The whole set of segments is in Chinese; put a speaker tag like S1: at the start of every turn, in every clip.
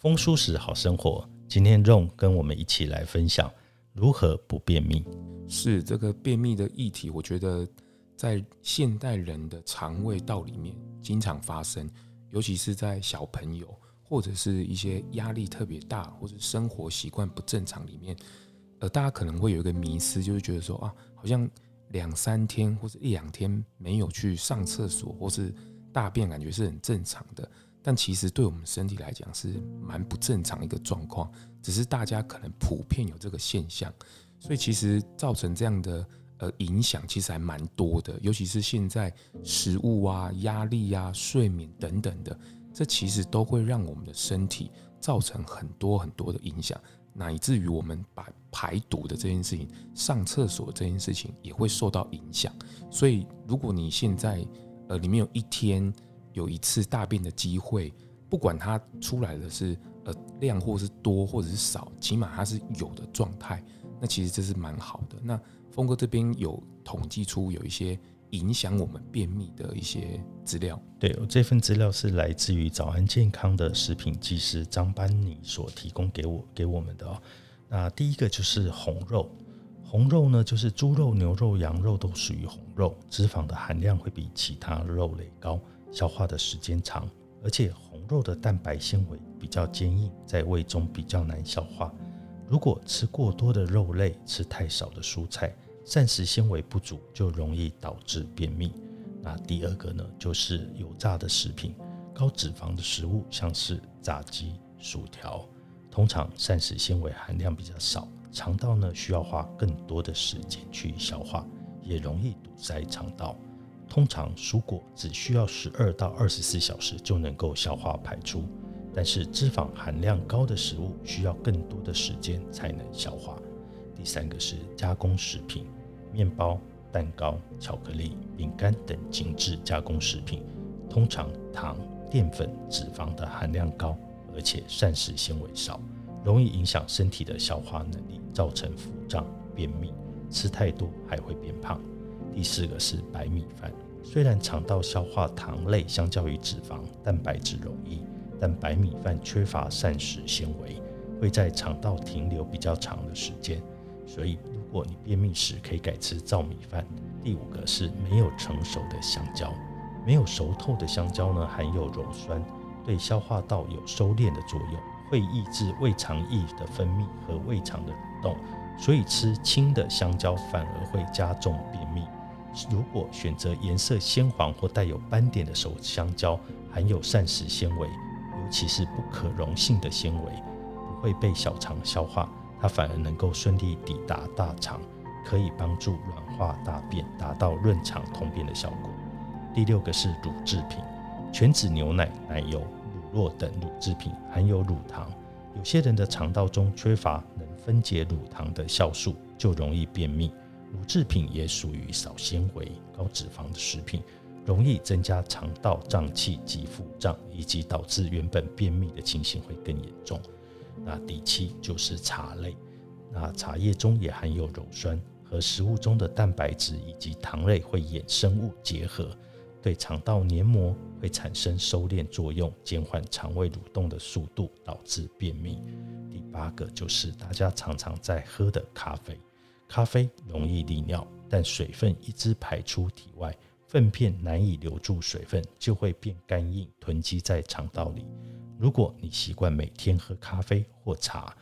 S1: 丰舒适好生活，今天 Ron 跟我们一起来分享如何不便秘。
S2: 是这个便秘的议题，我觉得在现代人的肠胃道里面经常发生，尤其是在小朋友或者是一些压力特别大或者生活习惯不正常里面，呃，大家可能会有一个迷思，就是觉得说啊，好像两三天或者一两天没有去上厕所或是大便，感觉是很正常的。但其实对我们身体来讲是蛮不正常一个状况，只是大家可能普遍有这个现象，所以其实造成这样的呃影响其实还蛮多的，尤其是现在食物啊、压力啊、睡眠等等的，这其实都会让我们的身体造成很多很多的影响，乃至于我们把排毒的这件事情、上厕所这件事情也会受到影响。所以如果你现在呃里面有一天，有一次大便的机会，不管它出来的是呃量或是多或者是少，起码它是有的状态，那其实这是蛮好的。那峰哥这边有统计出有一些影响我们便秘的一些资料。
S1: 对，这份资料是来自于早安健康的食品技师张班尼所提供给我给我们的哦。那第一个就是红肉，红肉呢就是猪肉、牛肉、羊肉都属于红肉，脂肪的含量会比其他肉类高。消化的时间长，而且红肉的蛋白纤维比较坚硬，在胃中比较难消化。如果吃过多的肉类，吃太少的蔬菜，膳食纤维不足，就容易导致便秘。那第二个呢，就是油炸的食品，高脂肪的食物，像是炸鸡、薯条，通常膳食纤维含量比较少，肠道呢需要花更多的时间去消化，也容易堵塞肠道。通常蔬果只需要十二到二十四小时就能够消化排出，但是脂肪含量高的食物需要更多的时间才能消化。第三个是加工食品，面包、蛋糕、巧克力、饼干等精致加工食品，通常糖、淀粉、脂肪的含量高，而且膳食纤维少，容易影响身体的消化能力，造成腹胀、便秘。吃太多还会变胖。第四个是白米饭，虽然肠道消化糖类相较于脂肪、蛋白质容易，但白米饭缺乏膳食纤维，会在肠道停留比较长的时间。所以，如果你便秘时，可以改吃糙米饭。第五个是没有成熟的香蕉，没有熟透的香蕉呢，含有鞣酸，对消化道有收敛的作用，会抑制胃肠液的分泌和胃肠的蠕动，所以吃青的香蕉反而会加重便秘。如果选择颜色鲜黄或带有斑点的熟香蕉，含有膳食纤维，尤其是不可溶性的纤维，不会被小肠消化，它反而能够顺利抵达大肠，可以帮助软化大便，达到润肠通便的效果。第六个是乳制品，全脂牛奶、奶油、乳酪等乳制品含有乳糖，有些人的肠道中缺乏能分解乳糖的酵素，就容易便秘。乳制品也属于少纤维、高脂肪的食品，容易增加肠道胀气及腹胀，以及导致原本便秘的情形会更严重。那第七就是茶类，那茶叶中也含有鞣酸，和食物中的蛋白质以及糖类会衍生物结合，对肠道黏膜会产生收敛作用，减缓肠胃蠕动的速度，导致便秘。第八个就是大家常常在喝的咖啡。咖啡容易利尿，但水分一直排出体外，粪便难以留住水分，就会变干硬，囤积在肠道里。如果你习惯每天喝咖啡或茶，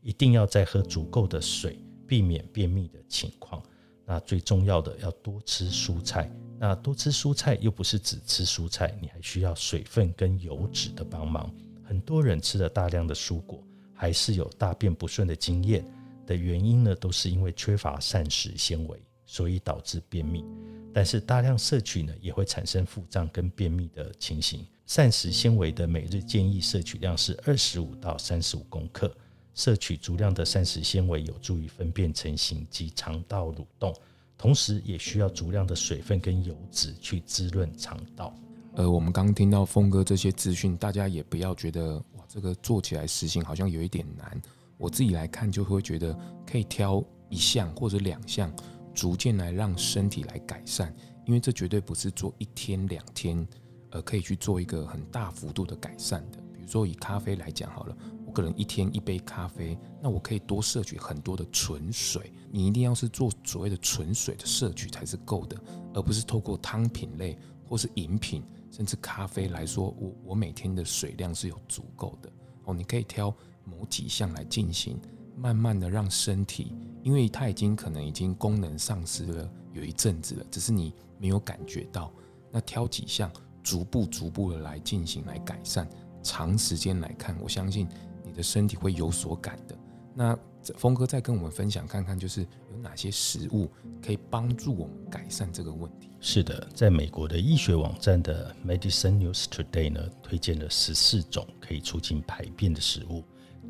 S1: 一定要再喝足够的水，避免便秘的情况。那最重要的要多吃蔬菜。那多吃蔬菜又不是只吃蔬菜，你还需要水分跟油脂的帮忙。很多人吃了大量的蔬果，还是有大便不顺的经验。的原因呢，都是因为缺乏膳食纤维，所以导致便秘。但是大量摄取呢，也会产生腹胀跟便秘的情形。膳食纤维的每日建议摄取量是二十五到三十五公克。摄取足量的膳食纤维有助于粪便成型及肠道蠕动，同时也需要足量的水分跟油脂去滋润肠道。
S2: 呃，我们刚听到峰哥这些资讯，大家也不要觉得哇，这个做起来实行好像有一点难。我自己来看就会觉得可以挑一项或者两项，逐渐来让身体来改善，因为这绝对不是做一天两天，呃，可以去做一个很大幅度的改善的。比如说以咖啡来讲好了。我个人一天一杯咖啡，那我可以多摄取很多的纯水。你一定要是做所谓的纯水的摄取才是够的，而不是透过汤品类或是饮品，甚至咖啡来说，我我每天的水量是有足够的哦。你可以挑某几项来进行，慢慢的让身体，因为它已经可能已经功能丧失了有一阵子了，只是你没有感觉到。那挑几项，逐步逐步的来进行来改善，长时间来看，我相信你。的身体会有所感的。那峰哥再跟我们分享看看，就是有哪些食物可以帮助我们改善这个问题？
S1: 是的，在美国的医学网站的 Medicine News Today 呢，推荐了十四种可以促进排便的食物。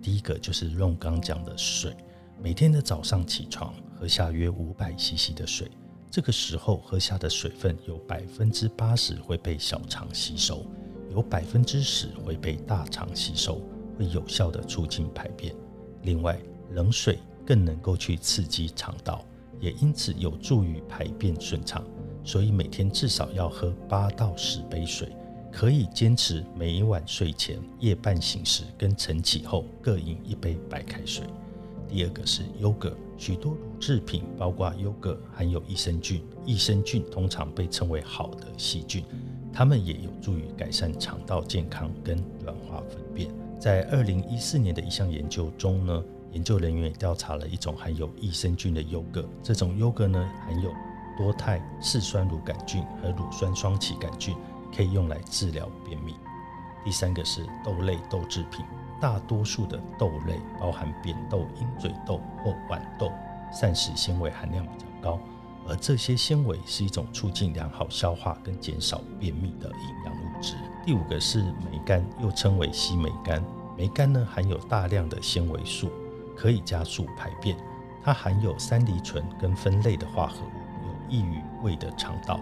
S1: 第一个就是用刚讲的水，每天的早上起床喝下约五百 CC 的水，这个时候喝下的水分有百分之八十会被小肠吸收，有百分之十会被大肠吸收。会有效的促进排便。另外，冷水更能够去刺激肠道，也因此有助于排便顺畅。所以每天至少要喝八到十杯水，可以坚持每一晚睡前、夜半醒时跟晨起后各饮一杯白开水。第二个是优格，许多乳制品包括优格含有益生菌，益生菌通常被称为好的细菌，它们也有助于改善肠道健康跟软化粪便。在二零一四年的一项研究中呢，研究人员调查了一种含有益生菌的优格。这种优格呢，含有多肽四酸乳杆菌和乳酸双歧杆菌，可以用来治疗便秘。第三个是豆类豆制品，大多数的豆类包含扁豆、鹰嘴豆或豌豆，膳食纤维含量比较高，而这些纤维是一种促进良好消化跟减少便秘的营养物质。第五个是梅干，又称为西梅干。梅干呢含有大量的纤维素，可以加速排便。它含有三梨醇跟酚类的化合物，有益于胃的肠道。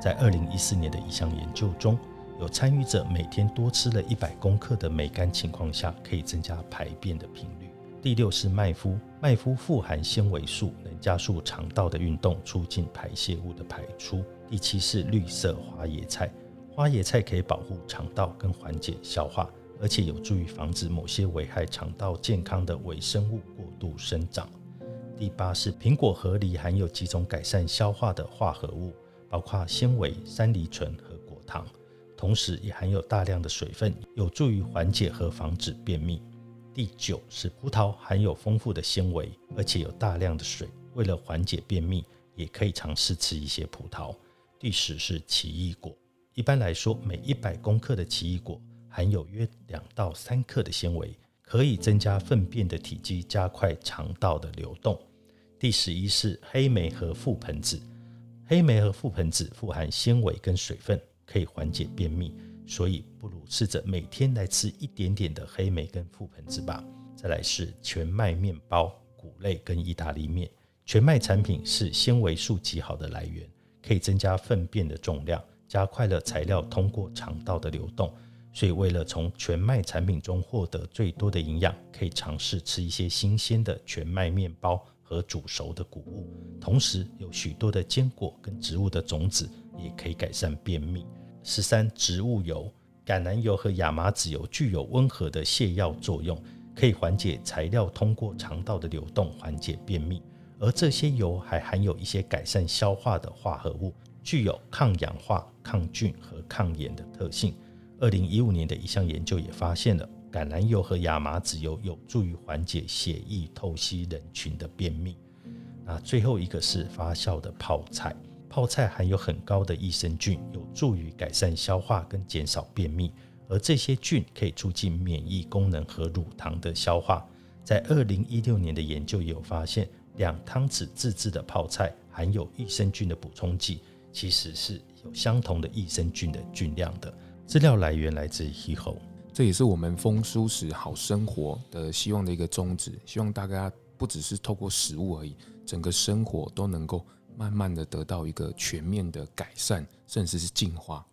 S1: 在二零一四年的一项研究中，有参与者每天多吃了一百公克的梅干情况下，可以增加排便的频率。第六是麦麸，麦麸富含纤维素，能加速肠道的运动，促进排泄物的排出。第七是绿色花椰菜。花椰菜可以保护肠道跟缓解消化，而且有助于防止某些危害肠道健康的微生物过度生长。第八是苹果核里含有几种改善消化的化合物，包括纤维、三梨醇和果糖，同时也含有大量的水分，有助于缓解和防止便秘。第九是葡萄含有丰富的纤维，而且有大量的水，为了缓解便秘，也可以尝试吃一些葡萄。第十是奇异果。一般来说，每一百公克的奇异果含有约两到三克的纤维，可以增加粪便的体积，加快肠道的流动。第十一是黑莓和覆盆子，黑莓和覆盆子富含纤维跟水分，可以缓解便秘，所以不如试着每天来吃一点点的黑莓跟覆盆子吧。再来是全麦面包、谷类跟意大利面，全麦产品是纤维素极好的来源，可以增加粪便的重量。加快了材料通过肠道的流动，所以为了从全麦产品中获得最多的营养，可以尝试吃一些新鲜的全麦面包和煮熟的谷物。同时，有许多的坚果跟植物的种子也可以改善便秘。十三，植物油，橄榄油和亚麻籽油具有温和的泻药作用，可以缓解材料通过肠道的流动，缓解便秘。而这些油还含有一些改善消化的化合物。具有抗氧化、抗菌和抗炎的特性。二零一五年的一项研究也发现了橄榄油和亚麻籽油有助于缓解血液透析人群的便秘。那最后一个是发酵的泡菜，泡菜含有很高的益生菌，有助于改善消化跟减少便秘。而这些菌可以促进免疫功能和乳糖的消化。在二零一六年的研究有发现，两汤匙自制的泡菜含有益生菌的补充剂。其实是有相同的益生菌的菌量的，资料来源来自 HeHo，
S2: 这也是我们丰舒适好生活的希望的一个宗旨。希望大家不只是透过食物而已，整个生活都能够慢慢的得到一个全面的改善，甚至是进化。